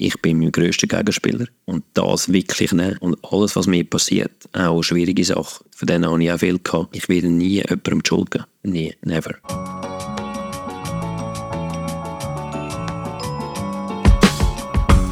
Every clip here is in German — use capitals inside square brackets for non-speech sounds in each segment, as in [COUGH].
ich bin mein grösster Gegenspieler und das wirklich nehmen und alles, was mir passiert, auch schwierige Sachen, von denen habe ich auch viel gehabt. Ich werde nie jemandem die Schuld. Nie, never.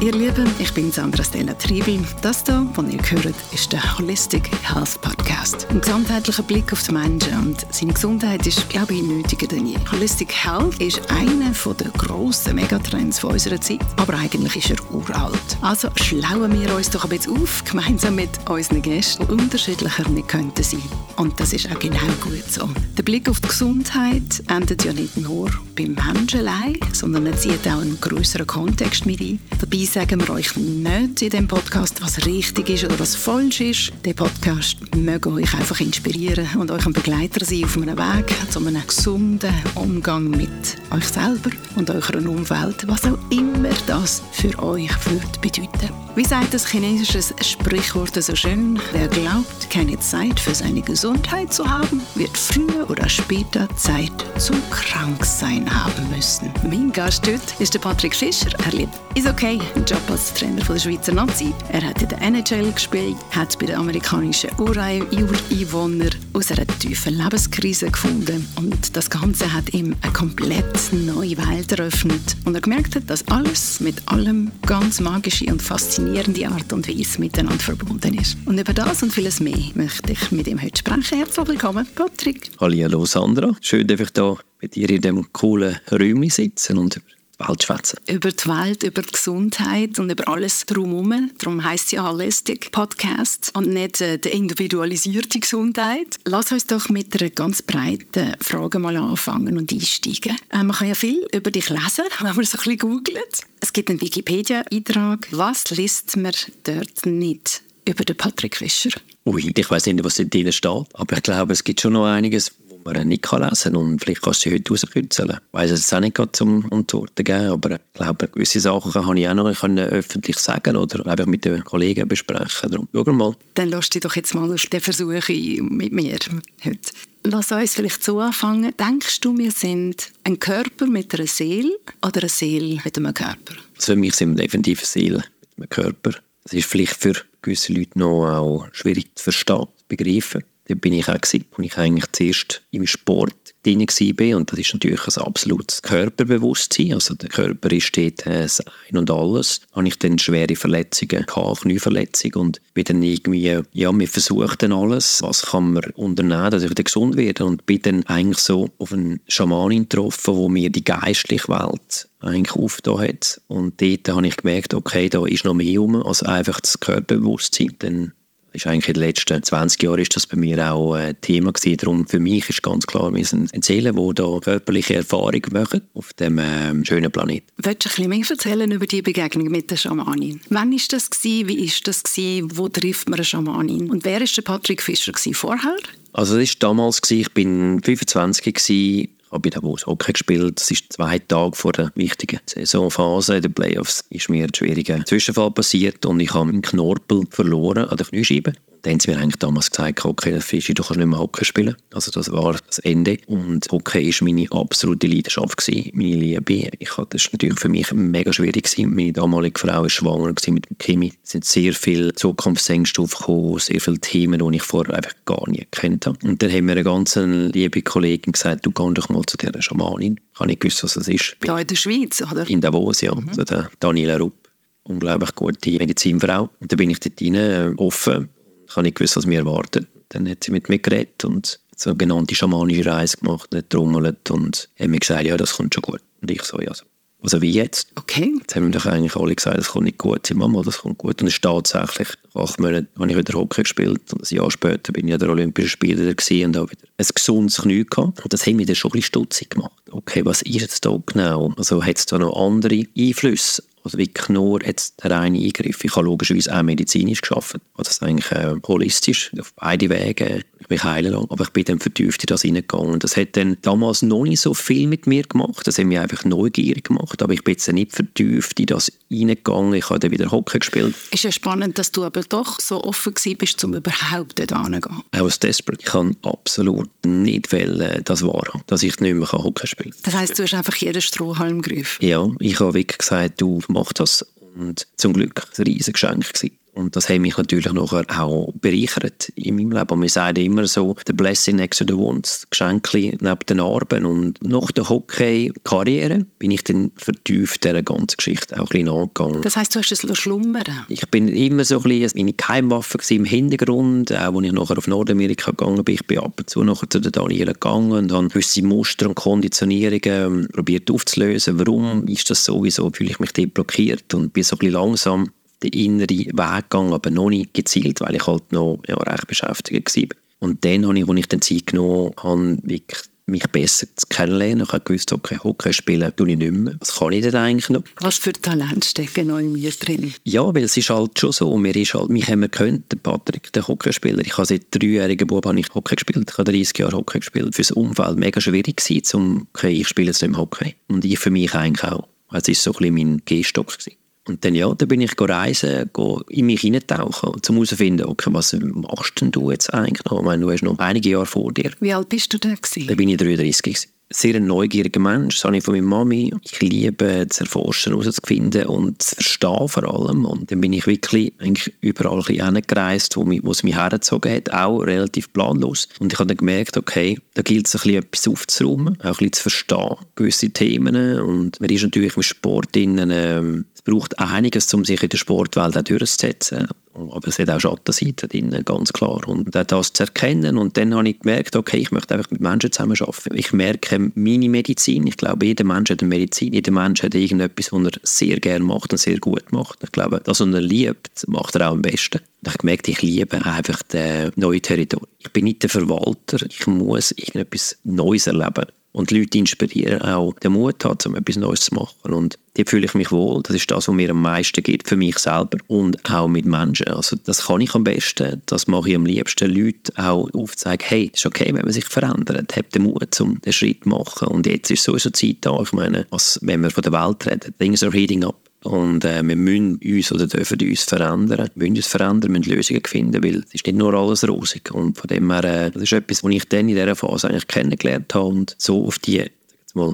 Ihr Lieben, ich bin Sandra Stella Triebel. Das hier, was ihr hört, ist der Holistic Health Podcast. Ein gesundheitlicher Blick auf den Menschen und seine Gesundheit ist, glaube ich, nötiger denn je. Holistic Health ist einer der grossen Megatrends unserer Zeit, aber eigentlich ist er uralt. Also schlauen wir uns doch ein bisschen auf, gemeinsam mit unseren Gästen, die unterschiedlicher nicht könnten sein. Und das ist auch genau gut so. Der Blick auf die Gesundheit endet ja nicht nur beim Menschen allein, sondern er zieht auch einen größeren Kontext mit ein. Dabei sagen wir euch nicht in dem Podcast, was richtig ist oder was falsch ist. Der Podcast möge euch einfach inspirieren und euch ein Begleiter sein auf einem Weg zu einem gesunden Umgang mit euch selber und eurer Umwelt, was auch immer das für euch wird bedeuten. Wie sagt das chinesische Sprichwort so schön? Wer glaubt, keine Zeit für seine Gesundheit zu haben, wird früher oder später Zeit zum Kranksein haben müssen. Mein Gast heute ist der Patrick Fischer. Er lebt ist okay, einen Job als Trainer von der Schweizer Nazi. Er hat in der NHL gespielt, hat bei den amerikanischen Ureinwohnern aus einer tiefen Lebenskrise gefunden und das Ganze hat ihm eine komplett neue Welt eröffnet und er gemerkt hat, dass alles mit allem ganz magische und faszinierende Art und Weise miteinander verbunden ist. Und über das und vieles mehr möchte ich mit ihm heute sprechen. Herzlich willkommen, Patrick. Hallo Sandra, schön, dass ich hier mit dir in diesem coolen Räumchen sitzen und Welt schwätzen. Über die Welt, über die Gesundheit und über alles drumherum. Darum heisst es ja Holistic Podcast und nicht äh, die individualisierte Gesundheit. Lass uns doch mit einer ganz breiten Frage mal anfangen und einsteigen. Äh, man kann ja viel über dich lesen, [LAUGHS] wenn man so ein bisschen googelt. Es gibt einen Wikipedia-Eintrag. Was liest man dort nicht über den Patrick Fischer? Ui, ich weiß nicht, was dort steht, aber ich glaube, es gibt schon noch einiges, man nicht lesen kann. Und vielleicht kannst du sie heute rauskitzeln. Ich weiss es auch nicht gerade zum Antworten geben, aber ich glaube, gewisse Sachen kann ich auch noch können öffentlich sagen oder einfach mit den Kollegen besprechen. Darum schauen wir mal. Dann lass dich doch jetzt mal auf den Versuch mit mir heute. Lass uns vielleicht so anfangen. Denkst du, wir sind ein Körper mit einer Seele oder eine Seele mit einem Körper? Also für mich sind wir definitiv eine Seele mit einem Körper. Das ist vielleicht für gewisse Leute noch auch schwierig zu verstehen, zu begreifen. Bin ich auch gewesen, wo ich eigentlich zuerst im Sport drin war. Und das ist natürlich ein absolutes Körperbewusstsein. Also der Körper ist dort äh, das Ein und Alles. Habe ich dann schwere Verletzungen gehabt, Knieverletzung. Und bin dann irgendwie, ja, wir versuchen dann alles. Was kann man unternehmen, dass ich wieder gesund werde? Und bin dann eigentlich so auf einen Schamanin getroffen, wo mir die geistliche Welt eigentlich aufgetan hat. Und dort habe ich gemerkt, okay, da ist noch mehr rum als einfach das Körperbewusstsein. Dann ist eigentlich in den letzten 20 Jahren ist das bei mir auch ein Thema gewesen. Darum für mich ist ganz klar, wir sind Seelen, die da körperliche Erfahrungen machen auf dem ähm, schönen Planeten. Willst du ein bisschen mehr erzählen über die Begegnung mit der Schamanin? Wann ist das gewesen? Wie ist das gewesen? Wo trifft man eine Schamanin? Und wer ist der Patrick Fischer gewesen? vorher? Also das war damals, gewesen, ich bin 25 gewesen, habe bei Davos Hockey gespielt. Das ist zwei Tage vor der wichtigen Saisonphase den Playoffs. Ist mir ein schwieriger Zwischenfall passiert und ich habe meinen Knorpel verloren an der Kniescheibe. Dann haben sie mir eigentlich damals gesagt, okay, Fischi, du kannst nicht mehr Hockey spielen. Also das war das Ende. Und Hockey war meine absolute Leidenschaft, gewesen, meine Liebe. Ich hatte, das war natürlich für mich mega schwierig. Gewesen. Meine damalige Frau war schwanger mit dem Kimi. Es sind sehr viele Zukunftsängste aufgekommen, sehr viele Themen, die ich vorher einfach gar nicht gekannt habe. Und dann haben mir eine ganz liebe Kollegin gesagt, du gehst doch mal zu dieser Schamanin. Ich habe nicht gewusst, was das ist. Da in der Schweiz, oder? In Davos, ja. Mhm. Also Daniela Rupp unglaublich gute Medizinfrau. Und da bin ich dort rein, äh, offen ich habe nicht gewusst, was mir erwartet. Dann hat sie mit mir geredet und so eine sogenannte schamanische Reise gemacht, getrommelt und hat mir gesagt, ja, das kommt schon gut. Und ich so, ja, so. Also wie jetzt? Okay. Jetzt haben mir doch eigentlich alle gesagt, das kommt nicht gut. Sie Mama, das kommt gut. Und es ist tatsächlich, acht Monate habe ich wieder Hockey gespielt. Und ein Jahr später bin ich an der Olympischen Spiele und habe wieder ein gesundes Knie gehabt. Und das hat mich dann schon ein bisschen stutzig gemacht. Okay, was ist jetzt da genau? Also hat es da noch andere Einflüsse? Also wirklich nur jetzt der reine Eingriff. Ich habe logischerweise auch medizinisch geschafft. Also das ist eigentlich äh, holistisch, auf beide Wege. Ich mich heilen lassen. Aber ich bin dann vertieft in das hineingegangen. Das hat dann damals noch nicht so viel mit mir gemacht. Das hat mich einfach neugierig gemacht. Aber ich bin jetzt nicht vertieft in das hineingegangen. Ich habe dann wieder Hockey gespielt. Ist ja spannend, dass du aber doch so offen bist, um überhaupt dort hinzugehen. I was desperate. Ich kann absolut nicht wollen, das wahr dass ich nicht mehr Hockey spielen kann. Das heisst, du hast einfach jeden Strohhalm gegriffen? Ja, ich habe wirklich gesagt, du mach das Und zum Glück ein riesiges Geschenk gewesen. Und das hat mich natürlich nachher auch bereichert in meinem Leben. Und wir sagen immer so, the blessing next to the wounds, Geschenke neben den Narben. Und nach der Hockey-Karriere bin ich dann vertieft dieser ganzen Geschichte auch ein bisschen angegangen. Das heisst, du hast es schlummern Ich bin immer so ein bisschen meine Geheimwaffe im Hintergrund, auch als ich nachher auf Nordamerika gegangen bin. Ich bin ab und zu nachher zu den Daniela gegangen und habe gewisse Muster und Konditionierungen ähm, probiert aufzulösen. Warum ist das so? Wieso fühle ich mich dort blockiert? Und bin so ein bisschen langsam den inneren Weg gegangen, aber noch nicht gezielt, weil ich halt noch ja, recht beschäftigt war. Und dann habe ich, als ich dann Zeit genommen habe, wirklich mich besser zu kennenlernen. Ich habe gewusst, okay, Hockey spielen tue ich nicht mehr. Was kann ich denn eigentlich noch? Was für Talent stecken noch in mir drin? Ja, weil es ist halt schon so. Mir ist halt, mich haben wir gehört, der Patrick, der Hockeyspieler. Ich habe seit dreijährigen Bub habe ich Hockey gespielt. Ich habe 30 Jahre Hockey gespielt. Für das Umfeld mega schwierig gewesen, um, okay, ich spiele jetzt nicht im Hockey. Und ich für mich eigentlich auch. Es war so ein bisschen mein Gehstock. Gewesen. Und dann, ja, da bin ich reisen, in mich hineintauchen, um herauszufinden, okay, was machst denn du jetzt eigentlich noch? Ich meine, du hast noch einige Jahre vor dir. Wie alt bist du gewesen? Da bin ich 33 gewesen sehr ein neugieriger Mensch, das habe ich von meiner Mami. Ich liebe zu erforschen, herauszufinden und zu verstehen vor allem. Und dann bin ich wirklich eigentlich überall hingereist, wo, wo es mich hergezogen hat, auch relativ planlos. Und ich habe dann gemerkt, okay, da gilt es ein bisschen etwas aufzuräumen, auch ein bisschen zu verstehen, gewisse Themen. Und man ist natürlich im Sport innen, ähm, es braucht einiges, um sich in der Sportwelt auch durchzusetzen. Aber es hat auch Schattenseiten drin, ganz klar. Und das zu erkennen. Und dann habe ich gemerkt, okay, ich möchte einfach mit Menschen zusammenarbeiten. Ich merke meine Medizin. Ich glaube, jeder Mensch hat eine Medizin. Jeder Mensch hat irgendetwas, was er sehr gerne macht und sehr gut macht. Ich glaube, das, was er liebt, macht er auch am besten. Und ich habe gemerkt, ich liebe einfach das neue Territorium. Ich bin nicht der Verwalter. Ich muss irgendetwas Neues erleben und Leute inspirieren, auch den Mut haben, um etwas Neues zu machen. Und dort fühle ich mich wohl. Das ist das, was mir am meisten gibt, für mich selber und auch mit Menschen. Also das kann ich am besten. Das mache ich am liebsten, Leute auch aufzeigen, hey, es ist okay, wenn man sich verändert. Habt den Mut, um den Schritt zu machen. Und jetzt ist sowieso Zeit da. Ich meine, was, wenn wir von der Welt reden, things are heating up. Und äh, wir müssen uns oder dürfen uns verändern. Wir müssen uns verändern, müssen Lösungen finden, weil es ist nicht nur alles rosig. Und von dem her, äh, das ist etwas, was ich dann in dieser Phase eigentlich kennengelernt habe und so auf die, mal,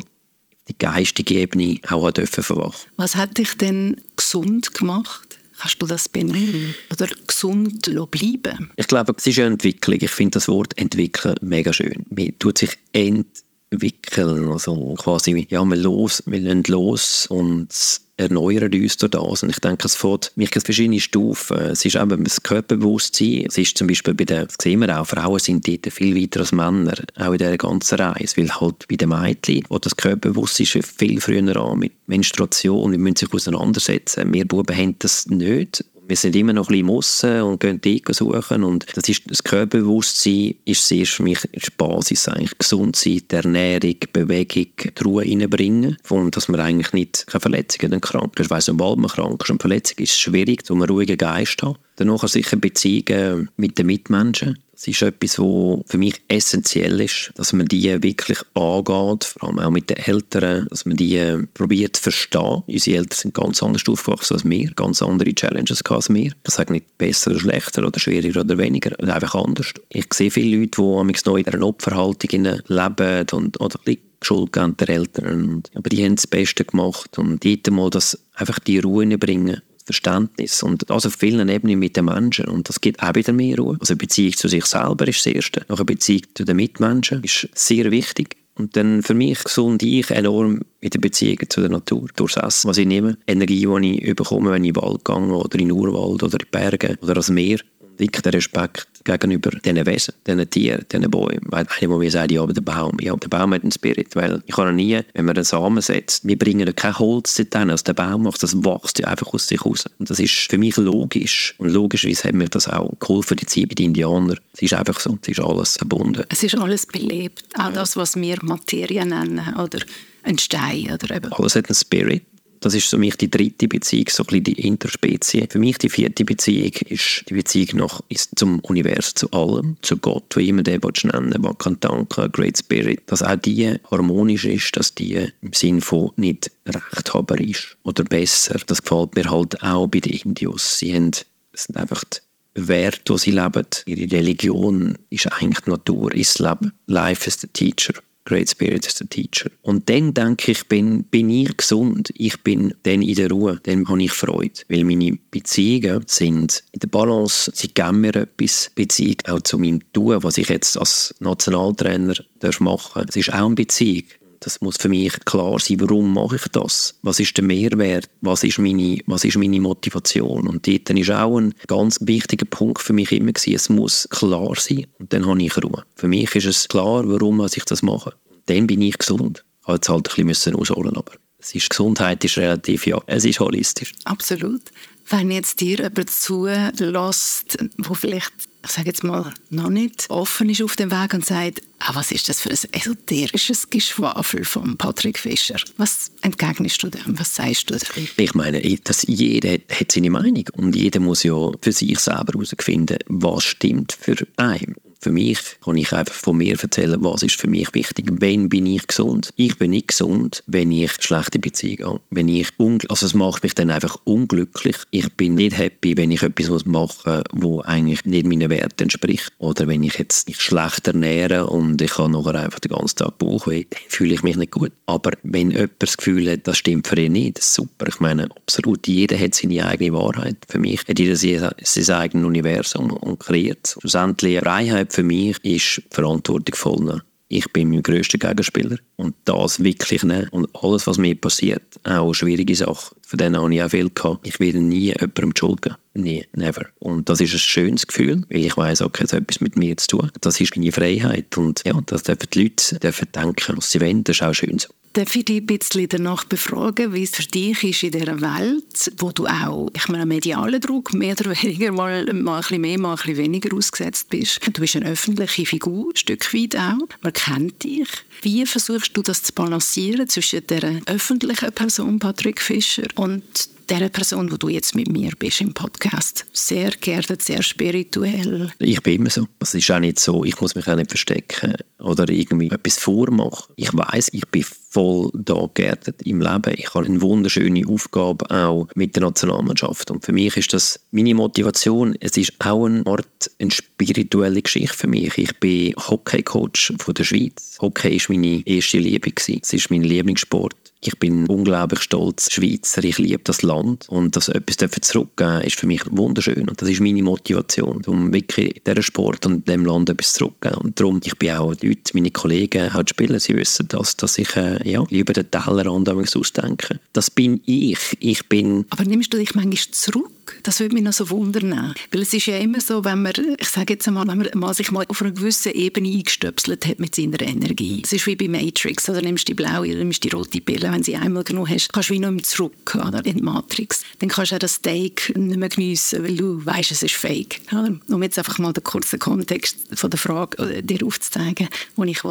die geistige Ebene auch dürfen verwachen. Was hat dich denn gesund gemacht? Kannst du das benennen? Oder gesund bleiben? Ich glaube, es ist eine Entwicklung. Ich finde das Wort entwickeln mega schön. Man tut sich entwickeln. Also quasi, ja, wir los, wir lassen los und erneuern uns durch das. Und ich denke, es fährt mich verschiedene Stufen. Es ist eben das Körperbewusstsein. Es ist zum Beispiel bei den, das sehen wir auch, Frauen sind dort viel weiter als Männer, auch in dieser ganzen Reise. Weil halt bei den Mädchen, wo das Körperbewusstsein viel früher an mit Menstruation, wir müssen sich auseinandersetzen. Wir Buben haben das nicht wir sind immer noch ein bisschen Aussen und gehen Deko suchen und das, ist, das Körperbewusstsein ist sehr für mich die Basis eigentlich. Gesund sein, Ernährung, Bewegung, die Ruhe reinbringen und dass man eigentlich nicht keine Verletzungen dann krank ist. Weil sobald man krank ist und Verletzung ist es schwierig, um einen ruhigen Geist zu haben. Danach sicher Beziehungen mit den Mitmenschen. Das ist etwas, was für mich essentiell ist, dass man die wirklich angeht, vor allem auch mit den Eltern, dass man die probiert zu verstehen. Unsere Eltern sind ganz anders aufgewachsen als wir, ganz andere Challenges als wir. Ich sage nicht besser oder schlechter oder schwieriger oder weniger, einfach anders. Ich sehe viele Leute, die neu in einer Opferhaltung leben und, oder Schuld geben der Eltern. Aber die haben das Beste gemacht und dort mal das, einfach die Ruhe bringen Verständnis und das auf vielen Ebenen mit den Menschen und das gibt auch wieder mehr Ruhe. Also Beziehung zu sich selber ist das Erste. Noch eine Beziehung zu den Mitmenschen ist sehr wichtig. Und dann für mich gesund ich enorm mit der Beziehung zu der Natur. Durchs Essen, was ich nehme, Energie, die ich bekomme, wenn ich in den Wald gehe oder in den Urwald oder in die Berge oder ans Meer. Der Respekt gegenüber diesen Wesen, diesen Tieren, diesen Bäumen. Weil einer, der mir sagt, ja, aber der Baum, ja, der Baum hat einen Spirit, weil ich kann nie, wenn man einen Samen setzt, wir bringen kein Holz dorthin, also der Baum macht, das wächst ja einfach aus sich raus. Und das ist für mich logisch. Und logischerweise hat mir das auch geholfen, die Zeit bei den Indianern. Es ist einfach so, es ist alles verbunden. Es ist alles belebt, auch das, was wir Materie nennen, oder ein Stein, oder eben. Alles hat einen Spirit. Das ist für mich die dritte Beziehung, so ein bisschen die Interspezie. Für mich die vierte Beziehung ist die Beziehung noch ist zum Universum, zu allem, zu Gott, wie immer der nennen man kann danken, Great Spirit, dass auch die harmonisch ist, dass die im Sinn von nicht rechthaber ist oder besser. Das gefällt mir halt auch bei den Indios. Sie haben, sind einfach die Werte, die sie leben. Ihre Religion ist eigentlich die Natur, ist das Leben. Life is the teacher. Great Spirit is the Teacher. Und dann denke ich, bin, bin ich gesund, ich bin dann in der Ruhe, dann habe ich Freude. Weil meine Beziehungen sind in der Balance, sie geben mir etwas, Beziehung auch zu meinem Tun, was ich jetzt als Nationaltrainer machen darf. Es ist auch eine Beziehung. Das muss für mich klar sein, warum mache ich das? Was ist der Mehrwert? Was ist meine, was ist meine Motivation? Und dort ist auch ein ganz wichtiger Punkt für mich immer gewesen, es muss klar sein und dann habe ich Ruhe. Für mich ist es klar, warum ich das mache. Dann bin ich gesund. Ich halt ein bisschen ausholen, aber es ist, Gesundheit ist relativ, ja, es ist holistisch. Absolut. Wenn jetzt dir jemand zulässt, wo vielleicht, ich sage jetzt mal, noch nicht offen ist auf dem Weg und sagt, ah, was ist das für ein esoterisches Geschwafel von Patrick Fischer? Was entgegnest du dem? Was sagst du dem? Ich meine, dass jeder hat seine Meinung und jeder muss ja für sich selber herausfinden, was stimmt für einen. Für mich kann ich einfach von mir erzählen, was ist für mich wichtig. Wenn bin ich gesund? Ich bin nicht gesund, wenn ich schlechte Beziehungen habe. Wenn ich also es macht mich dann einfach unglücklich. Ich bin nicht happy, wenn ich etwas machen muss, wo eigentlich nicht meinen Werten entspricht. Oder wenn ich jetzt mich schlecht ernähre und ich habe nachher einfach den ganzen Tag Bauchweh, dann fühle ich mich nicht gut. Aber wenn jemand das Gefühl hat, das stimmt für ihn nicht, super. Ich meine, absolut, jeder hat seine eigene Wahrheit. Für mich hat jeder sein eigenes Universum und kreiert. Schlussendlich Freiheit für mich ist verantwortungsvoller. Ich bin mein grösster Gegenspieler und das wirklich nicht. Und alles, was mir passiert, auch schwierige Sachen, von denen habe ich auch viel gehabt. Ich werde nie jemandem Schuld geben. Nie, never. Und das ist ein schönes Gefühl, weil ich weiss, okay, es hat etwas mit mir zu tun. Das ist meine Freiheit und ja, das dürfen die Leute dürfen denken, was sie wollen. Das ist auch schön so. Darf ich dich ein bisschen danach befragen, wie es für dich ist in dieser Welt, wo du auch, ich meine, medialen Druck mehr oder weniger mal, mal ein bisschen mehr, mal ein bisschen weniger ausgesetzt bist. Du bist eine öffentliche Figur, ein Stück weit auch. Man kennt dich. Wie versuchst du das zu balancieren zwischen der öffentlichen Person Patrick Fischer und der Person, wo du jetzt mit mir bist im Podcast. Sehr geerdet, sehr spirituell. Ich bin immer so. Es ist auch nicht so, ich muss mich auch nicht verstecken oder irgendwie etwas vormachen. Ich weiß, ich bin voll da geerdet im Leben. Ich habe eine wunderschöne Aufgabe auch mit der Nationalmannschaft. Und für mich ist das meine Motivation. Es ist auch eine Art eine spirituelle Geschichte für mich. Ich bin Hockey-Coach von der Schweiz. Hockey ist meine erste Liebe. Es ist mein Lieblingssport. Ich bin unglaublich stolz Schweizer. Ich liebe das Land. Und dass etwas zurückgeben ist für mich wunderschön. Und das ist meine Motivation, um wirklich in diesem Sport und dem Land etwas zurückzugeben. Und darum, ich bin auch Leute, meine Kollegen, halt spielen, sie wissen das, dass ich äh, ja, über den Tellerrand ausdenke. Das bin ich. Ich bin... Aber nimmst du dich manchmal zurück? Das würde mich noch so wundern. Weil es ist ja immer so, wenn man, ich sage jetzt einmal, wenn man sich mal auf einer gewissen Ebene eingestöpselt hat mit seiner Energie. Es ist wie bei Matrix, oder nimmst du die blaue oder nimmst die rote Pille. Wenn sie einmal genug hast, kannst du wie noch im zurück oder, in die Matrix. Dann kannst du auch das Steak nicht mehr geniessen, weil du weißt, es ist fake. Oder? Um jetzt einfach mal den kurzen Kontext von der Frage äh, dir aufzuzeigen, wo ich.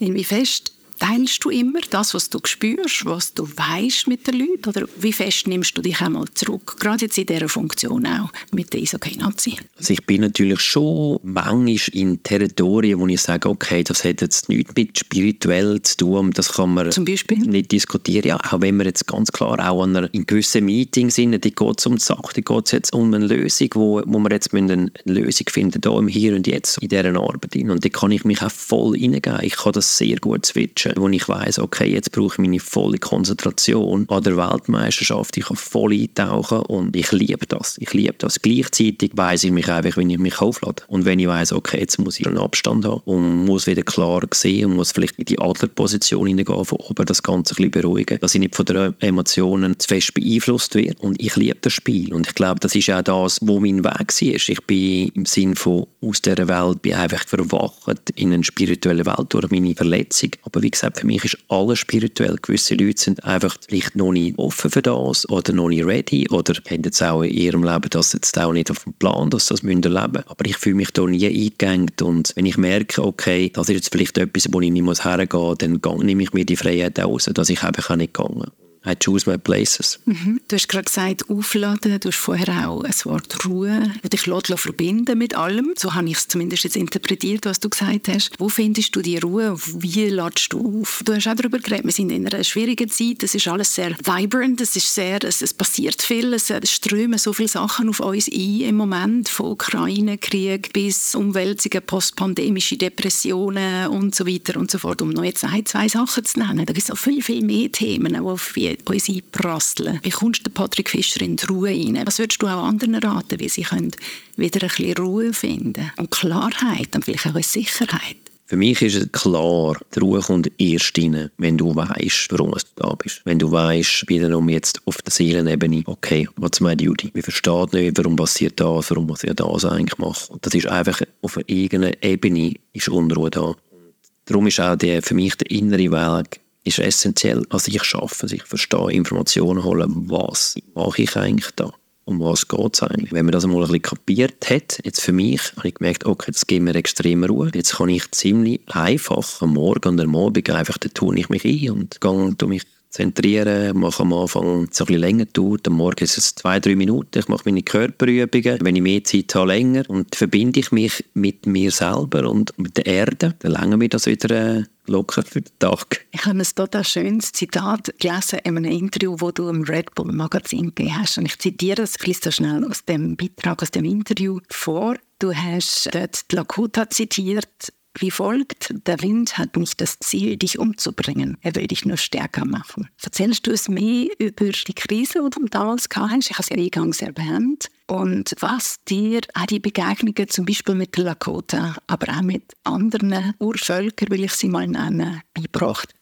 Wie fest Teilst du immer das, was du spürst, was du weißt mit den Leuten? Oder wie fest nimmst du dich einmal zurück? Gerade jetzt in dieser Funktion auch mit der Isokay-Nazi. Also ich bin natürlich schon manchmal in Territorien, wo ich sage, okay, das hat jetzt nichts mit spirituell zu tun. Das kann man Zum Beispiel? nicht diskutieren. Ja, auch wenn wir jetzt ganz klar auch an einer, in gewissen Meetings sind, die geht es um die Sache, die geht es jetzt um eine Lösung, wo, wo wir jetzt eine Lösung finden, hier im Hier und Jetzt, in dieser Arbeit. Und da kann ich mich auch voll reingeben. Ich kann das sehr gut switchen Matchen, wo ich weiß, okay, jetzt brauche ich meine volle Konzentration an der Weltmeisterschaft. Ich kann voll eintauchen und ich liebe das. Ich liebe das. Gleichzeitig weiß ich mich einfach, wenn ich mich auflade. Und wenn ich weiß, okay, jetzt muss ich einen Abstand haben und muss wieder klar sehen und muss vielleicht in die Adlerposition hineingehen, von oben das Ganze ein bisschen beruhigen, dass ich nicht von den Emotionen zu fest beeinflusst werde. Und ich liebe das Spiel. Und ich glaube, das ist auch das, wo mein Weg war. Ich bin im Sinn von aus dieser Welt bin einfach verwacht in eine spirituelle Welt durch meine Verletzung. Aber wie gesagt, für mich ist alles spirituell. Gewisse Leute sind einfach vielleicht noch nicht offen für das oder noch nicht ready oder haben jetzt auch in ihrem Leben das jetzt auch nicht auf dem Plan, dass sie das erleben müssen. Aber ich fühle mich da nie eingegangen und wenn ich merke, okay, das ist jetzt vielleicht etwas, wo ich nicht hergehen muss, dann nehme ich mir die Freiheit aus, dass ich einfach nicht gegangen I choose my places. Mhm. Du hast gerade gesagt, aufladen. Du hast vorher auch ein Wort Ruhe, dich lässt, verbinden mit allem. So habe ich es zumindest jetzt interpretiert, was du gesagt hast. Wo findest du die Ruhe? Wie ladest du auf? Du hast auch darüber geredet, wir sind in einer schwierigen Zeit. Es ist alles sehr vibrant, es ist sehr, es, es passiert viel, es, es strömen so viele Sachen auf uns ein im Moment, von Ukraine-Krieg bis Umwälzungen, postpandemische Depressionen und so weiter und so fort. Um noch jetzt ein, zwei Sachen zu nennen. Da gibt es noch viel, viel mehr Themen, die auf uns einprasseln. Wie kommst du Patrick Fischer in die Ruhe rein? Was würdest du auch anderen raten, wie sie können wieder ein bisschen Ruhe finden und Klarheit und vielleicht auch Sicherheit? Für mich ist es klar, die Ruhe kommt erst rein, wenn du weißt, warum du da bist. Wenn du weißt, wiederum jetzt auf der Seelenebene, okay, what's my duty? Ich verstehe nicht, warum passiert das, warum muss ich das eigentlich machen. Das ist einfach auf irgendeiner Ebene ist Unruhe da. Darum ist auch der, für mich der innere Weg ist essentiell. Also ich schaffe, also ich verstehe, Informationen holen, was mache ich eigentlich da? um was geht es eigentlich. Wenn man das mal ein bisschen kapiert hat, jetzt für mich, habe ich gemerkt, okay, das gibt mir extrem Ruhe. Jetzt kann ich ziemlich einfach am Morgen und am Abend einfach, da tue ich mich ein und gehe mich zentrieren, mache am Anfang so ein bisschen länger dauert. Am Morgen ist es zwei, drei Minuten. Ich mache meine Körperübungen. Wenn ich mehr Zeit habe, länger. Und verbinde ich mich mit mir selber und mit der Erde. Dann länger mir das wieder äh, locker für den Tag. Ich habe ein total schönes Zitat gelesen in einem Interview, wo du im Red Bull Magazin gegeben hast. Und ich zitiere es ein so schnell aus dem Beitrag, aus dem Interview vor. Du hast dort Lakota zitiert, wie folgt, der Wind hat nicht das Ziel, dich umzubringen. Er will dich nur stärker machen. Erzählst du es mehr über die Krise, die du damals hast? Ich habe es ja eingangs erwähnt. Und was dir auch die Begegnungen zum Beispiel mit den Lakota, aber auch mit anderen Urvölkern, will ich sie mal nennen, beibracht?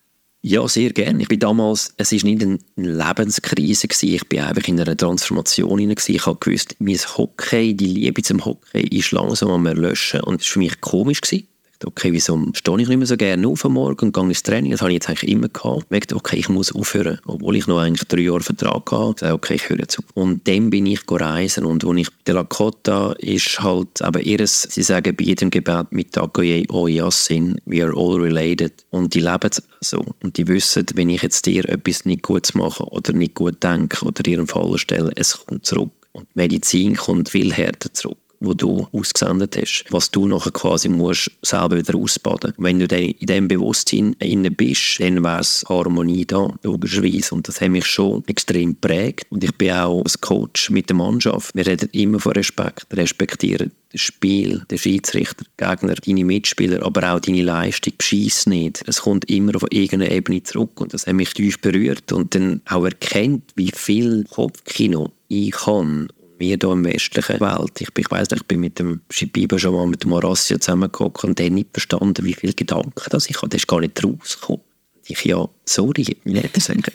Ja, sehr gerne. Ich bin damals, es ist nicht eine Lebenskrise. Ich bin einfach in einer Transformation. Ich habe gewusst, mein Hockey, die Liebe zum Hockey ist langsam am Erlöschen und es war für mich komisch gewesen okay, wieso stehe ich nicht mehr so gerne auf am Morgen und gehe ins Training? Das habe ich jetzt eigentlich immer gehabt. Dachte, okay, ich muss aufhören. Obwohl ich noch eigentlich drei Jahre Vertrag hatte, okay, ich höre auf. Und dann bin ich reisen und als ich bei Lakota ist halt eben ihres, sie sagen bei jedem Gebet mit Agoye Oyassin, we are all related. Und die leben so. Und die wissen, wenn ich jetzt dir etwas nicht gut mache oder nicht gut denke oder dir einen Fall stelle, es kommt zurück. Und Medizin kommt viel härter zurück wo du ausgesendet hast, was du nachher quasi musst selber wieder ausbaden. Wenn du in diesem Bewusstsein inne bist, dann wäre es Harmonie da, logischerweise. Und das hat mich schon extrem geprägt. Und ich bin auch als Coach mit der Mannschaft. Wir reden immer von Respekt, respektieren das Spiel, der Schiedsrichter, Gegner, deine Mitspieler, aber auch deine Leistung. Schieß nicht. Es kommt immer auf irgendeine Ebene zurück und das hat mich tief berührt und dann auch erkennt, wie viel Kopfkino ich kann wir hier im westlichen Welt. Ich, ich weiss ich bin mit dem Schibiba schon mal mit dem Horacio zusammengekommen und der nicht verstanden, wie viele Gedanken das ich habe. Der ist gar nicht rausgekommen. Ich, ja, sorry,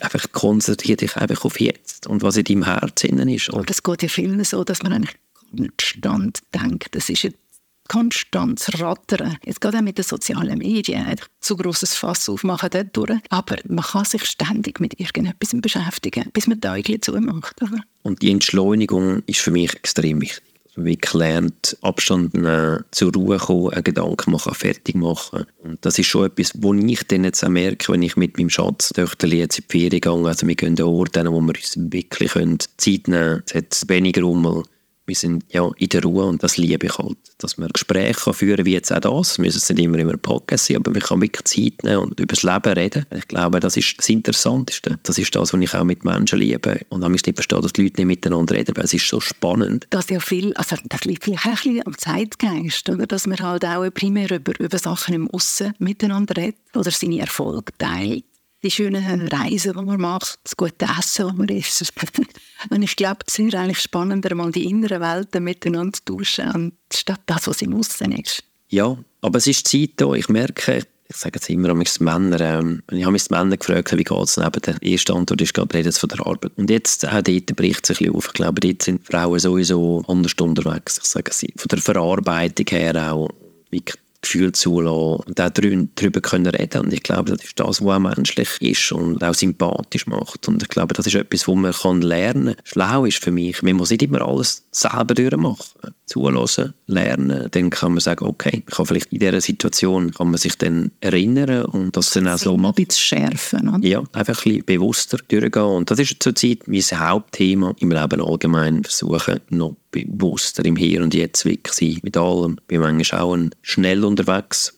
einfach konzentriere dich einfach auf jetzt und was in deinem Herzen ist. Aber das geht ja vielen so, dass man eigentlich konstant denkt, das ist jetzt konstant rattern. Jetzt geht auch mit den sozialen Medien zu grosses Fass aufmachen dort durch. Aber man kann sich ständig mit irgendetwas beschäftigen, bis man die Augen zumacht. Oder? Und die Entschleunigung ist für mich extrem wichtig. Dass man wirklich lernt, Abstand nehmen, zur Ruhe kommen, einen Gedanken machen, fertig machen. Und das ist schon etwas, wo ich dann jetzt auch merke, wenn ich mit meinem Schatztöchter jetzt in die Ferien gehe. Also wir gehen an Orte, wo wir uns wirklich Zeit nehmen können. Es hat weniger Rummel wir sind ja in der Ruhe und das liebe ich halt. Dass man Gespräche kann führen wie jetzt auch das. Wir müssen nicht immer immer Podcast sein, aber man kann wirklich Zeit nehmen und über das Leben reden. Ich glaube, das ist das Interessanteste. Das ist das, was ich auch mit Menschen liebe. Und ich nicht verstehe, dass die Leute nicht miteinander reden, weil es ist so spannend. Das ja viel, also das liegt vielleicht ein bisschen am Zeitgeist, oder? dass man halt auch primär über, über Sachen im Aussen miteinander redet oder seine Erfolge teilt die schönen Reisen, die man macht, das gute Essen, das man isst. [LAUGHS] Und ich glaube, es ist eigentlich spannender, mal die inneren Welten miteinander zu tauschen, anstatt das, was im Aussen ist. Ja, aber es ist Zeit da. Ich merke, ich sage jetzt immer, die Männer, ähm, ich habe mich die Männer gefragt, wie geht es neben der erste Antwort ist gerade reden von der Arbeit. Und jetzt auch dort bricht es ein bisschen auf. Ich glaube, dort sind Frauen sowieso anders unterwegs. Ich sage es von der Verarbeitung her auch, wie Gefühl zulassen und auch darüber können reden Und ich glaube, das ist das, was auch menschlich ist und auch sympathisch macht. Und ich glaube, das ist etwas, was man lernen kann. Schlau ist für mich, man muss nicht immer alles selber durchmachen. Zulassen, lernen, dann kann man sagen, okay, ich kann vielleicht in dieser Situation kann man sich dann erinnern und das dann auch so machen. Ein schärfen, oder? Ja, einfach ein bisschen bewusster durchgehen und das ist zurzeit mein Hauptthema im Leben allgemein, versuchen noch bewusster im Hier und Jetzt wirklich sein mit allem. Ich bin manchmal auch schnell unterwegs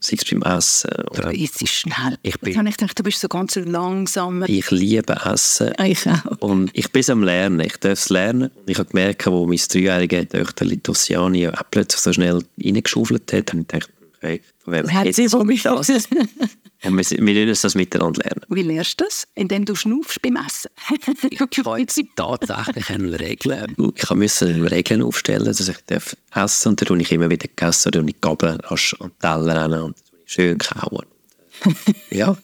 sei es beim Essen. Oder es ist schnell. Ich bin, habe ich gedacht, du bist so ganz langsam. Ich liebe Essen. Ich auch. Und ich bin am Lernen. Ich darf es lernen. Ich habe gemerkt, wo mein dreijährige Töchter Tossiani plötzlich so schnell reingeschaufelt hat, habe ich gedacht, okay, wem hat sie von mich aus? [LAUGHS] Und wir, wir müssen das miteinander lernen. Wie lernst du das? Indem du schnaufst beim Essen? [LAUGHS] ich habe tatsächlich eine Regel. Ich musste Regeln aufstellen, dass ich darf essen und dann tue ich immer wieder gegessen und ich Gabel an den Teller und schön kauen. [LAUGHS] ja,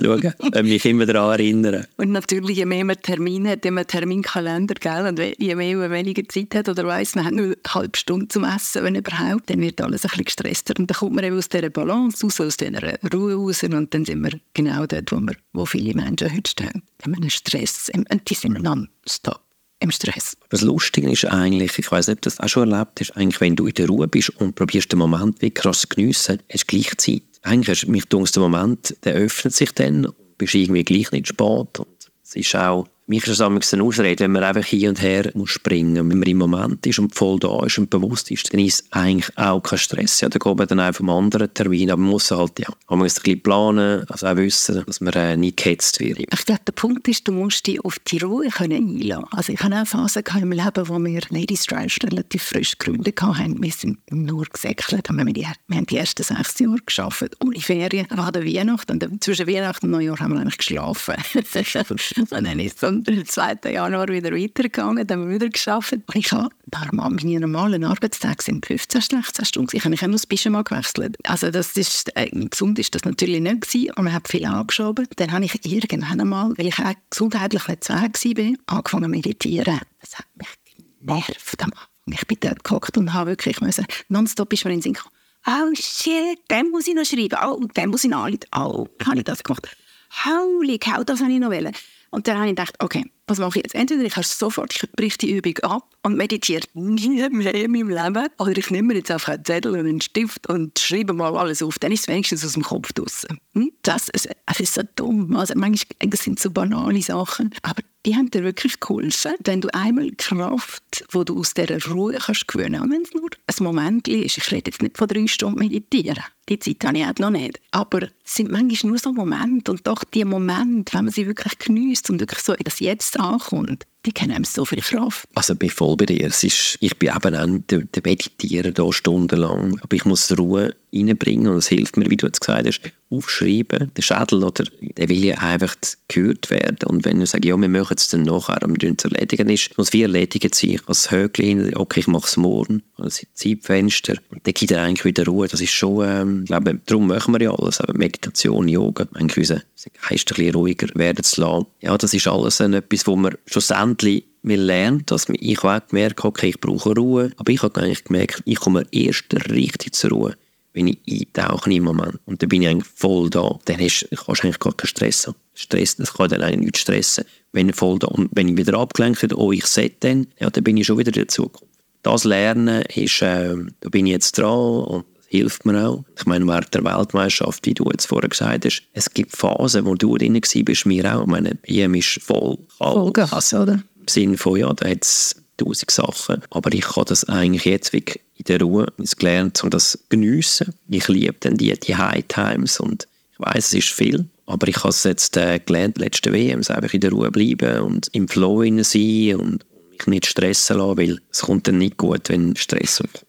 schauen, [LAUGHS] wenn mich immer daran erinnern. Und natürlich, je mehr man Termine hat, je mehr Terminkalender, gell? und je mehr man weniger Zeit hat oder weiss, man hat nur eine halbe Stunde zum Essen, wenn überhaupt, dann wird alles ein bisschen gestresster und dann kommt man eben aus dieser Balance raus, aus dieser Ruhe raus und dann sind wir genau dort, wo, wir, wo viele Menschen heute stehen. Dann haben wir einen Stress und die sind nonstop im Stress. Das Lustige ist eigentlich, ich weiß nicht, ob du das auch schon erlebt hast, eigentlich, wenn du in der Ruhe bist und probierst den Moment wirklich krass zu geniessen, hast du gleich Zeit eigentlich, mich dunkel der Moment, der öffnet sich dann, bist irgendwie gleich nicht spät. Und es ist auch mich ist das eine Ausrede, wenn man einfach hin und her muss springen muss. Wenn man im Moment ist und voll da ist und bewusst ist, dann ist es eigentlich auch kein Stress. Ja, dann geht man dann einfach am anderen Termin, aber man muss halt, ja, man muss ein bisschen planen, also auch wissen, dass man äh, nicht gehetzt wird. Ich glaube, der Punkt ist, du musst dich auf die Ruhe können einlassen. Also ich habe auch Phasen im Leben, wo wir Ladies Drive relativ frisch gegründet haben. Wir sind nur gesäckelt, haben wir, die, wir haben die ersten sechs Jahre geschafft, ohne Ferien, nach der Weihnacht und zwischen Weihnachten und Neujahr haben wir eigentlich geschlafen. [LAUGHS] und dann ist so am 2. Januar wieder weitergegangen, dann haben wir wieder geschafft. Und ich habe meine normalen Arbeitstage sind 15, 16 Stunden. Ich habe nur das Pyjama gewechselt. Also das ist, äh, gesund ist das natürlich nicht gewesen, und man hat viel angeschoben. Dann habe ich irgendwann einmal, weil ich auch gesundheitlich nicht zu war, angefangen zu meditieren. Das hat mich genervt. Ich bin dort gehockt und habe wirklich müssen, nonstop ist mir in den Sinn gekommen, oh shit, den muss ich noch schreiben, oh, den muss ich noch anrufen. Oh, habe ich das gemacht. Holy cow, das habe ich noch wollen. Und dann habe ich gedacht, okay, was mache ich jetzt? Entweder ich sofort, ich die Übung ab und meditiere nie mehr in meinem Leben, oder ich nehme mir jetzt einfach einen Zettel und einen Stift und schreibe mal alles auf. Dann ist es wenigstens aus dem Kopf draussen. Hm? Das, ist, das ist so dumm. Also manchmal das sind so banale Sachen, aber die haben dir wirklich geholfen, wenn du einmal Kraft, wo du aus dieser Ruhe kannst gewöhnen kannst, wenn es nur ein Moment ist. Ich rede jetzt nicht von drei Stunden meditieren. Die Zeit habe ich auch noch nicht. Aber es sind manchmal nur so Momente und doch die Momente, wenn man sie wirklich genießt und wirklich so in das Jetzt ankommt, die kennen einem so viel Kraft. Also ich bin voll bei dir. Es ist, ich bin eben auch der, der Meditieren da stundenlang, aber ich muss Ruhe reinbringen und es hilft mir, wie du jetzt gesagt hast, aufschreiben. Der Schädel, oder, der will ja einfach gehört werden und wenn du sagst, ja, wir machen es dann nachher, aber wir erledigen, ist, muss wie erledigt sein. Als Höckchen, okay, ich mache es morgen, das Zeitfenster und dann gibt er eigentlich wieder Ruhe. Das ist schon, ähm, ich glaube, darum machen wir ja alles, aber Meditation, Yoga, eigentlich unseren Geist ein bisschen ruhiger werden zu lassen. Ja, das ist alles etwas, wo man schlussendlich man lernt dass Ich habe auch gemerkt, okay, ich brauche Ruhe, aber ich habe eigentlich gemerkt, ich komme erst richtig zur Ruhe, wenn ich eintauche im Moment. Und dann bin ich eigentlich voll da. Dann hast, kannst du eigentlich gar keinen Stress haben. Stress, das kann dann eigentlich nicht stressen. Wenn ich voll da und wenn ich wieder abgelenkt werde, oh, ich sehe dann, ja, dann bin ich schon wieder in der Zukunft. Das Lernen ist, äh, da bin ich jetzt dran und hilft mir auch. Ich meine, während der Weltmeisterschaft, wie du jetzt vorher gesagt hast, es gibt Phasen, wo du drin warst, mir auch. Ich meine, EM ist voll kalt. Voll Gas, oder? Im Sinne von, ja, da hat es tausend Sachen. Aber ich kann das eigentlich jetzt wirklich in der Ruhe gelernt und das geniessen. Ich liebe dann die, die High Times und ich weiß, es ist viel. Aber ich habe es jetzt äh, gelernt, letzte WM, einfach in der Ruhe bleiben und im Flow sein und mich nicht stressen lassen, weil es kommt dann nicht gut, wenn Stress kommt.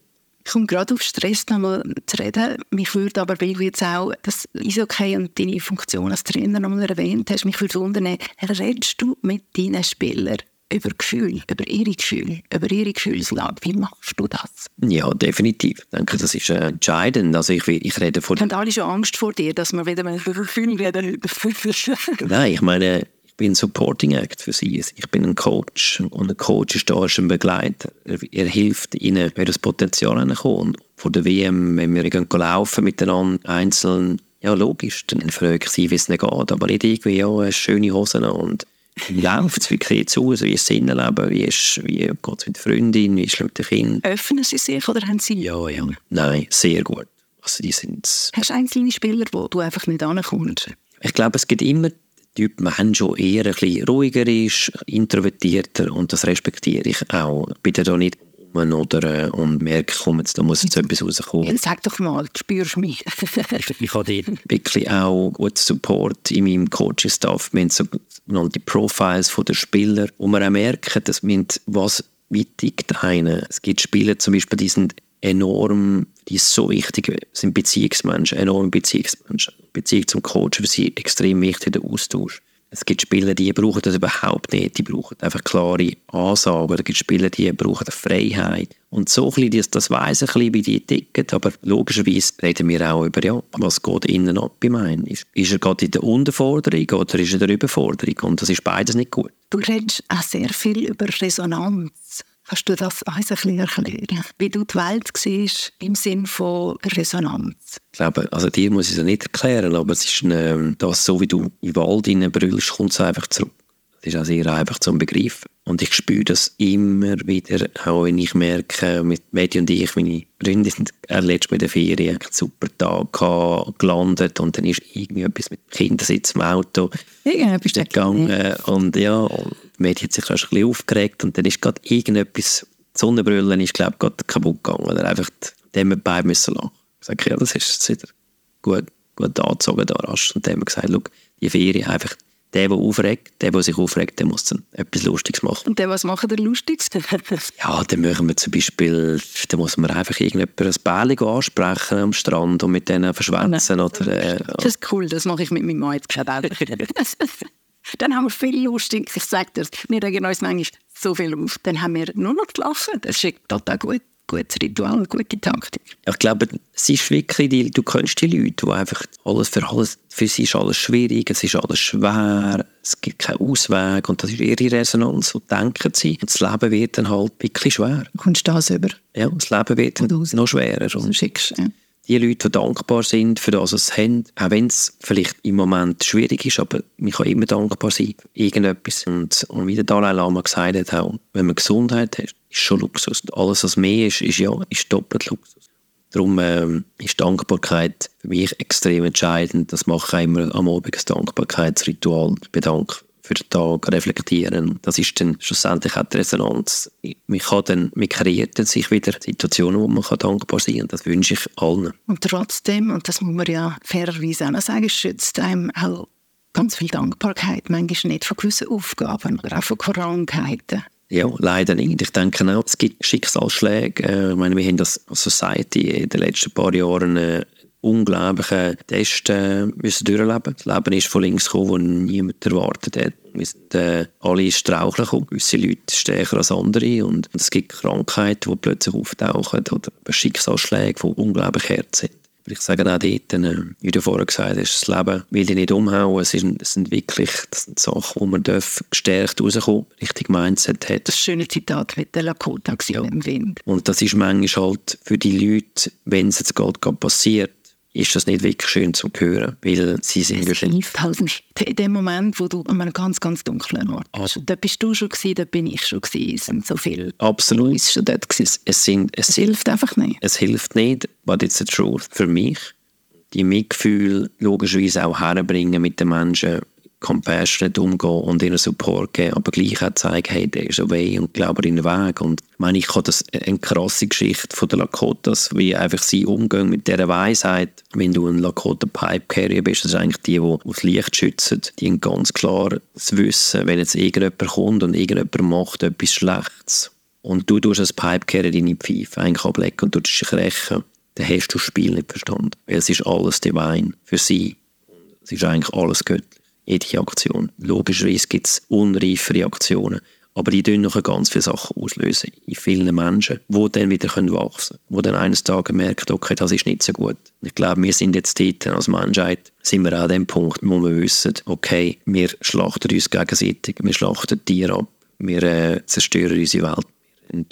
Ich komme gerade auf Stress nochmal zu reden. Mich würde aber, weil du jetzt auch das Eishockey und deine Funktion als Trainer nochmal erwähnt hast, mich würde wundern, redest du mit deinen Spielern über Gefühl, über ihre Gefühle, über ihre Gefühlslage. Wie machst du das? Ja, definitiv. Ich denke, das ist äh, entscheidend. Also ich, ich rede von... Haben alle schon Angst vor dir, dass wir wieder über Gefühle reden? Nein, ich meine, ich bin ein Supporting Act für sie. Ich bin ein Coach und ein Coach ist da ein Begleiter. Er, er hilft ihnen, wenn das Potenzial hineinkommt. Vor der WM, wenn wir gehen laufen miteinander einzeln, ja logisch, dann frage ich sie, wie es nicht geht. Aber nicht irgendwie, ja, schöne Hosen und Wie läuft es, wie sieht es aus, wie ist das Innenleben, wie, ist, wie geht es mit der Freundin, wie ist es mit den Kindern? Öffnen sie sich oder haben sie... Ja, ja. Nein, sehr gut. Also die sind Hast du einzelne Spieler, wo du einfach nicht ankommst? Ich glaube, es gibt immer Typ Mensch, der eher ein bisschen ruhiger ist, introvertierter und das respektiere ich auch. Ich bin da nicht um oder äh, und merke, komm, jetzt, da muss jetzt etwas rauskommen. Sag doch mal, du spürst mich. ich habe dort [LAUGHS] wirklich auch guten Support in meinem Coaching-Staff. Wir haben sogenannte Profiles der Spieler, wo wir auch merken, dass wir, was wichtig einen. Es gibt Spieler zum Beispiel, die sind enorm, die ist so wichtig, sind Beziehungsmenschen, enorm Beziehungsmenschen. Beziehung zum Coach für sie extrem wichtig, der Austausch. Es gibt Spieler, die brauchen das überhaupt nicht. Die brauchen einfach klare Ansagen. Es gibt Spieler, die brauchen Freiheit. Und so ein bisschen, das, das weiss ein bisschen, wie die ticken. Aber logischerweise reden wir auch über, ja, was geht innen ab bei meinen. Ist, ist er gerade in der Unterforderung oder ist er in der Überforderung? Und das ist beides nicht gut. Du redest auch sehr viel über Resonanz. Kannst du das uns ein bisschen erklären? Wie du die Welt siehst im Sinne von Resonanz? Ich glaube, also dir muss ich es nicht erklären, aber es ist eine, das, so wie du in den Wald brüllst, kommt es einfach zurück. Das ist auch sehr einfach zum Begreifen. Und ich spüre das immer wieder, auch wenn ich merke, mit Medi und ich, meine Freundin, er letztes in der Ferien, einen super Tag gehabt, gelandet und dann ist irgendwie etwas mit dem Kindersitz im Auto irgendetwas gegangen. Und ja, und Medi hat sich ein bisschen aufgeregt und dann ist gerade irgendetwas, die Sonnenbrille ist, glaube ich, gerade kaputt gegangen. Oder einfach, dem wir beide müssen lachen. Ich sage, ja, das ist jetzt wieder gut, gut angezogen da rasch. Und dann haben wir gesagt, schau, die Ferien einfach der, der aufregt, der, der sich aufregt, der muss dann etwas Lustiges machen. Und der, was macht der Lustigste? [LAUGHS] ja, dann machen wir zum Beispiel, dann muss man einfach irgendjemand ein Bälle ansprechen am Strand und mit denen verschwänzen. Oh oder, äh, das ist cool, das mache ich mit meinem Mann jetzt gerade [LAUGHS] Dann haben wir viel lustig. Ich sage dir, wir regen uns manchmal so viel auf. Dann haben wir nur noch gelachen. Das ist total gut gutes Ritual, gute Taktik. Ich glaube, es ist wirklich, die, du kennst die Leute, die einfach alles für alles, für sie ist alles schwierig, es ist alles schwer, es gibt keinen Ausweg und das ist ihre Resonanz, so denken sie. Und das Leben wird dann halt wirklich schwer. Kommst du das über? Ja, das Leben wird dann noch schwerer. Und so schickst, ja die Leute, die dankbar sind für das, was sie haben, auch wenn es vielleicht im Moment schwierig ist, aber man kann immer dankbar sein für irgendetwas. Und, und wie der Dalai Lama gesagt hat, wenn man Gesundheit hat, ist schon Luxus. Alles, was mehr ist, ist ja ist doppelt Luxus. Darum ähm, ist Dankbarkeit für mich extrem entscheidend. Das mache ich immer am Abend ein Dankbarkeitsritual. Ich bedanke für den Tag reflektieren. Das ist dann schlussendlich auch die Resonanz. Man, kann dann, man kreiert dann sich wieder Situationen, wo man kann dankbar sein kann. Das wünsche ich allen. Und trotzdem, und das muss man ja fairerweise auch noch sagen, schützt einem auch ganz viel Dankbarkeit, manchmal nicht von gewissen Aufgaben oder auch von Krankheiten. Ja, leider nicht. Ich denke auch, es gibt Schicksalsschläge. Äh, ich meine, wir haben das als Society in den letzten paar Jahren äh, unglaublichen Test äh, müssen durchleben. Das Leben ist von links gekommen, wo niemand erwartet hat. Wir sind äh, alle straucheln gekommen. Gewisse Leute stärker als andere. Und, es gibt Krankheiten, die plötzlich auftauchen oder Schicksalsschläge, die unglaublich hart sind. Aber ich sage auch dort, äh, wie du vorher gesagt hast, das Leben will dich nicht umhauen. Es sind, es sind wirklich das sind Sachen, wo man darf gestärkt rauskommen richtig Mindset hat. Das schöne Zitat mit der Lakota ja. im Wind. Und das ist manchmal halt für die Leute, wenn es jetzt gerade passiert, ist das nicht wirklich schön zu hören, weil sie sind es hilft halt in dem Moment, wo du an einem ganz, ganz dunklen Ort bist. Also, da bist du schon gewesen, da bin ich schon gewesen. Es sind so viele Absolut. Ist schon dort gewesen. Es, sind, es, es hilft einfach nicht. Es hilft nicht, but it's the truth. Für mich, die Mitgefühl logischerweise auch herbringen mit den Menschen, compassionate umgehen und ihnen Support geben, aber gleich auch zeigen, hey, der ist away und glaube in den Weg. Und ich meine, ich habe das eine krasse Geschichte von den Lakotas, wie einfach sie umgehen mit dieser Weisheit. Wenn du ein Lakota Pipe Carrier bist, das sind eigentlich die, die das Licht schützen, die haben ganz klar das Wissen, wenn jetzt irgendjemand kommt und irgendjemand macht etwas Schlechtes und du tust als Pipe Carrier deine Pfeife eigentlich ablegen und du dich rächen, dann hast du das Spiel nicht verstanden. Weil es ist alles divine für sie. Es ist eigentlich alles göttlich jede Aktion. Logischerweise gibt es unreifere Aktionen, aber die lösen noch ganz viele Sachen auslösen in vielen Menschen, die dann wieder wachsen können, die dann eines Tages merken, okay, das ist nicht so gut. Ich glaube, wir sind jetzt dort als Menschheit, sind wir an dem Punkt, wo wir wissen, okay, wir schlachten uns gegenseitig, wir schlachten Tiere ab, wir äh, zerstören unsere Welt.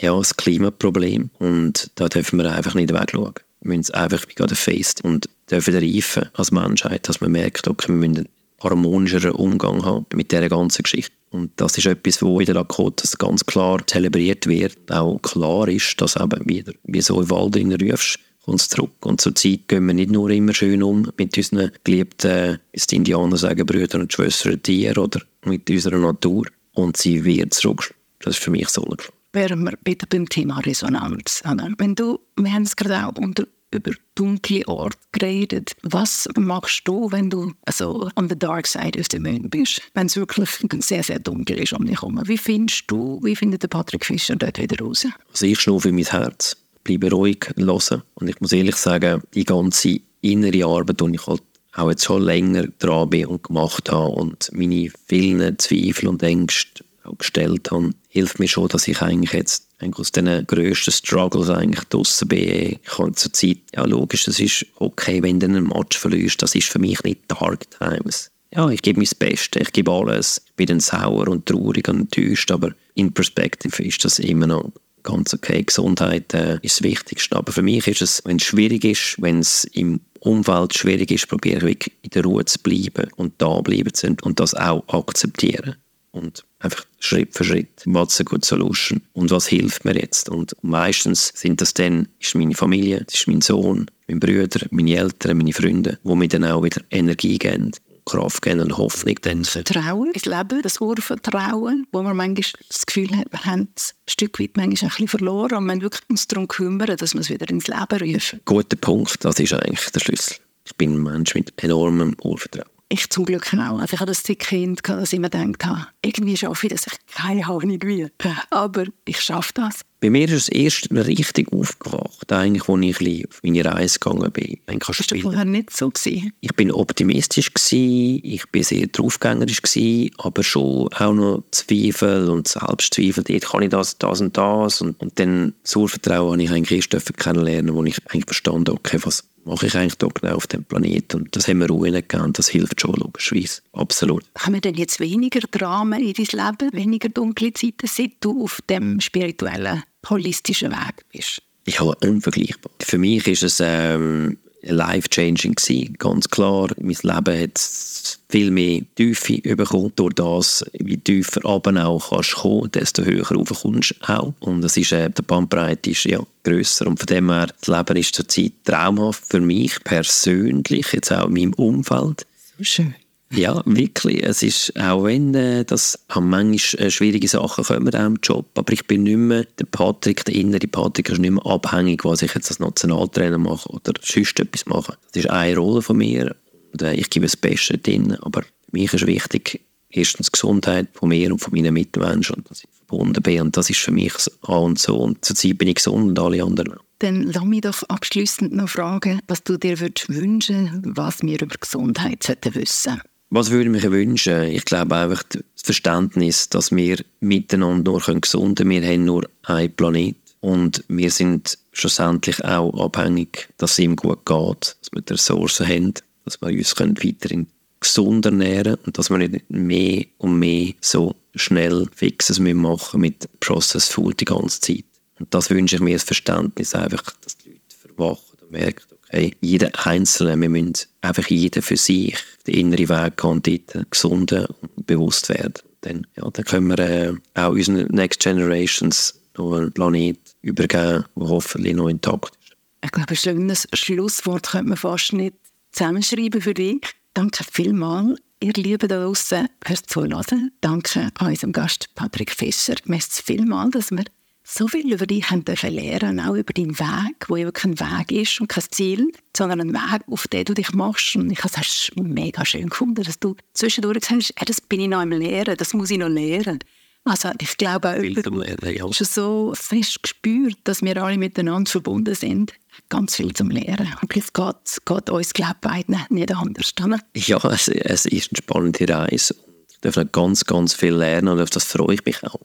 Ja, das Klimaproblem und da dürfen wir einfach nicht wegschauen. Wir müssen es einfach gerade faced und dürfen reifen als Menschheit, dass man merkt, okay, wir müssen harmonischeren Umgang haben mit dieser ganzen Geschichte. Und das ist etwas, wo in den Dakotas ganz klar zelebriert wird. Auch klar ist, dass eben wieder, wie so im Wald rufst, kommt es zurück. Und zur Zeit gehen wir nicht nur immer schön um mit unseren geliebten, wie die Indianer sagen, Brüdern und Schwestern Tieren oder mit unserer Natur. Und sie wird zurück. Das ist für mich so. Wären wir bitte beim Thema Resonanz. Wenn du, wir haben es gerade auch unter über dunkle Orte geredet. Was machst du, wenn du also on the dark side of the moon bist? Wenn es wirklich sehr, sehr dunkel ist um dich herum. Wie findest du, wie findet der Patrick Fischer dort wieder raus? Also ich schnaufe in mein Herz, bleibe ruhig, hören. Und ich muss ehrlich sagen, die ganze innere Arbeit, die ich halt auch jetzt schon länger dran bin und gemacht habe und meine vielen Zweifel und Ängste gestellt habe, hilft mir schon, dass ich eigentlich jetzt eigentlich aus den grössten Struggles eigentlich draussen bin. Ich habe zur Zeit, ja logisch, das ist okay, wenn du einen Match verlierst, das ist für mich nicht Dark Times. Ja, ich gebe mein Bestes, ich gebe alles, ich bin dann sauer und traurig und enttäuscht, aber in Perspektive ist das immer noch ganz okay. Gesundheit äh, ist das Wichtigste. Aber für mich ist es, wenn es schwierig ist, wenn es im Umfeld schwierig ist, probiere ich wirklich in der Ruhe zu bleiben und da bleiben zu und das auch akzeptieren und einfach Schritt für Schritt, what's a good solution und was hilft mir jetzt. Und meistens sind das dann, ist meine Familie, das ist mein Sohn, meine Brüder, meine Eltern, meine Freunde, die mir dann auch wieder Energie geben. Kraft geben und Hoffnung. Dann. Vertrauen ins Leben, das Urvertrauen, wo man manchmal das Gefühl hat, wir haben es ein Stück weit manchmal ein bisschen verloren und wir wirklich uns darum kümmern, dass wir es wieder ins Leben rufen. Guter Punkt, das ist eigentlich der Schlüssel. Ich bin ein Mensch mit enormem Urvertrauen. Ich zum Glück auch. Also ich hatte das Kind, dass ich mir gedacht habe, irgendwie schaffe ich das. Ich keine Ahnung wie. Aber ich schaffe das. Bei mir ist es erst richtig aufgewacht, eigentlich, als ich auf meine Reise gegangen bin. Eigentlich das war vorher nicht so. Gewesen. Ich bin optimistisch, gewesen, ich bin sehr draufgängerisch, gewesen, aber schon auch noch Zweifel und Selbstzweifel. Dort kann ich das, das und das. Und, und dann das Urvertrauen habe ich eigentlich erst kennenlernen, wo ich eigentlich verstanden okay, was mache ich eigentlich da genau auf dem Planeten. Und das haben wir Ruhe gegeben, das hilft schon logischerweise. Absolut. Haben wir denn jetzt weniger Dramen in dein Leben, weniger dunkle Zeiten, seit du auf dem spirituellen, holistischen Weg bist? Ja, unvergleichbar. Für mich ist es ähm, life-changing gewesen, ganz klar. Mein Leben hat viel mehr Tiefe bekommen. Durch das, wie tiefer runter auch kannst kommen, desto höher rauf kommst auch. Und es ist, äh, der Bandbreite ist ja grösser. Und von dem her, das Leben ist zurzeit traumhaft für mich persönlich, jetzt auch in meinem Umfeld. So schön. Ja, wirklich. Es ist, auch wenn äh, das haben manchmal äh, schwierige Sachen kommen im Job, aber ich bin nicht mehr der Patrick, der innere Patrick ist nicht mehr abhängig, was ich jetzt als Nationaltrainer mache oder sonst etwas mache. Das ist eine Rolle von mir und äh, ich gebe das Beste drin, aber mich ist wichtig, erstens die Gesundheit von mir und von meinen Mitmenschen und dass ich verbunden bin und das ist für mich A und so und zurzeit bin ich gesund und alle anderen auch. Dann lass mich doch abschließend noch fragen, was du dir wünschen was wir über Gesundheit wissen sollten. Was würde ich mir wünschen? Ich glaube einfach das Verständnis, dass wir miteinander nur gesund können. Wir haben nur einen Planet und wir sind schlussendlich auch abhängig, dass es ihm gut geht, dass wir die Ressourcen haben, dass wir uns weiterhin gesund ernähren und dass wir nicht mehr und mehr so schnell Fixes machen mit Processed Food die ganze Zeit. Und das wünsche ich mir, das Verständnis einfach, dass die Leute verwachen und merken, jeder Einzelne, wir müssen einfach jeder für sich den inneren Weg gehen und dort gesund und bewusst werden. Dann, ja, dann können wir äh, auch unseren Next Generations noch einen Planet übergeben, der hoffentlich noch intakt ist. Ich glaube, ein schönes Schlusswort könnte man fast nicht zusammenschreiben für dich. Danke vielmals. Ihr Lieben da draußen, fürs Zuhören. Danke an unserem Gast Patrick Fischer. Merci vielmals, dass wir so viel über dich haben dürfen lernen, auch über deinen Weg, wo eben kein Weg ist und kein Ziel, sondern ein Weg, auf den du dich machst. Und ich habe es mega schön gefunden, dass du zwischendurch gesagt hast, hey, das bin ich noch im Lehren, das muss ich noch lernen. Also ich glaube auch, zum Lernen, ja. schon so fest gespürt, dass wir alle miteinander verbunden sind. Ganz viel zum Lernen. Und es geht, geht uns, glaube ich, beiden nicht anders. Oder? Ja, es, es ist eine spannende Reise. Ich darf noch ganz, ganz viel lernen und auf das freue ich mich auch.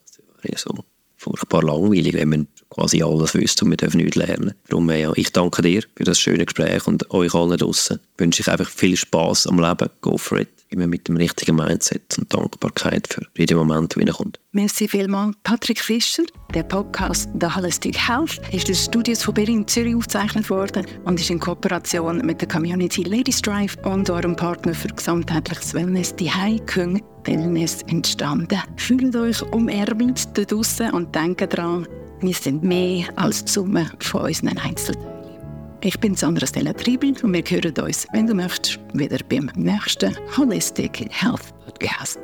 So furchtbar langweilig, wenn man quasi alles wüsste und wir dürfen nichts lernen. Darum, ja, ich danke dir für das schöne Gespräch und euch allen draußen wünsche ich einfach viel Spaß am Leben. Go for it. Immer mit dem richtigen Mindset und Dankbarkeit für jeden Moment, der kommt. Merci vielmals, Patrick Fischer. Der Podcast «The Holistic Health» ist den Studios von Berlin Zürich aufgezeichnet worden und ist in Kooperation mit der Community Ladies Drive und eurem Partner für gesamtheitliches Wellness, die Kung Wellness, entstanden. Fühlt euch umerwünscht da draussen und denkt daran, wir sind mehr als die Summe von unseren Einzelteilen. Ich bin Sandra Stella Triebel und wir hören uns, wenn du möchtest, wieder beim nächsten Holistic Health Podcast.